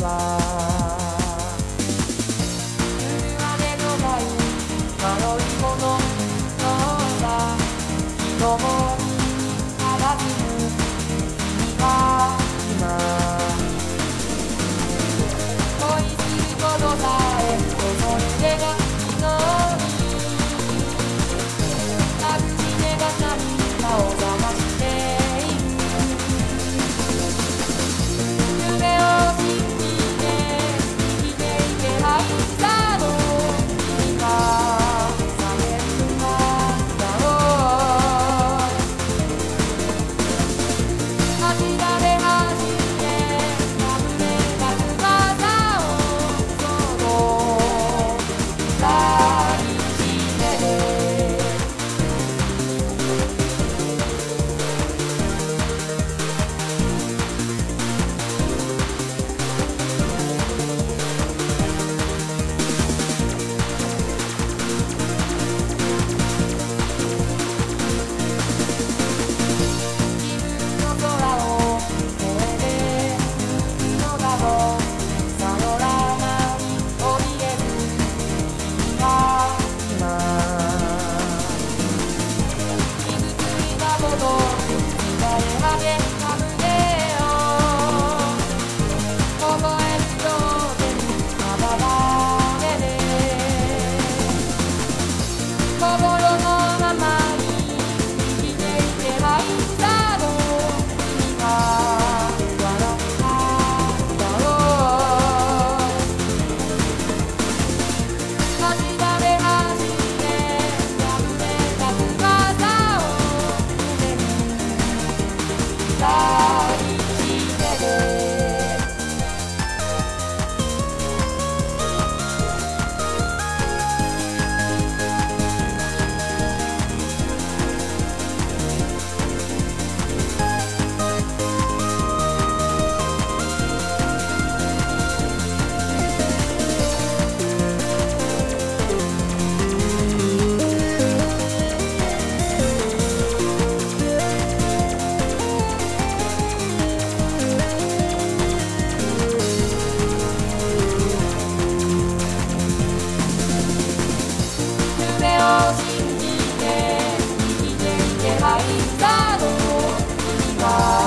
fly. side. Bye.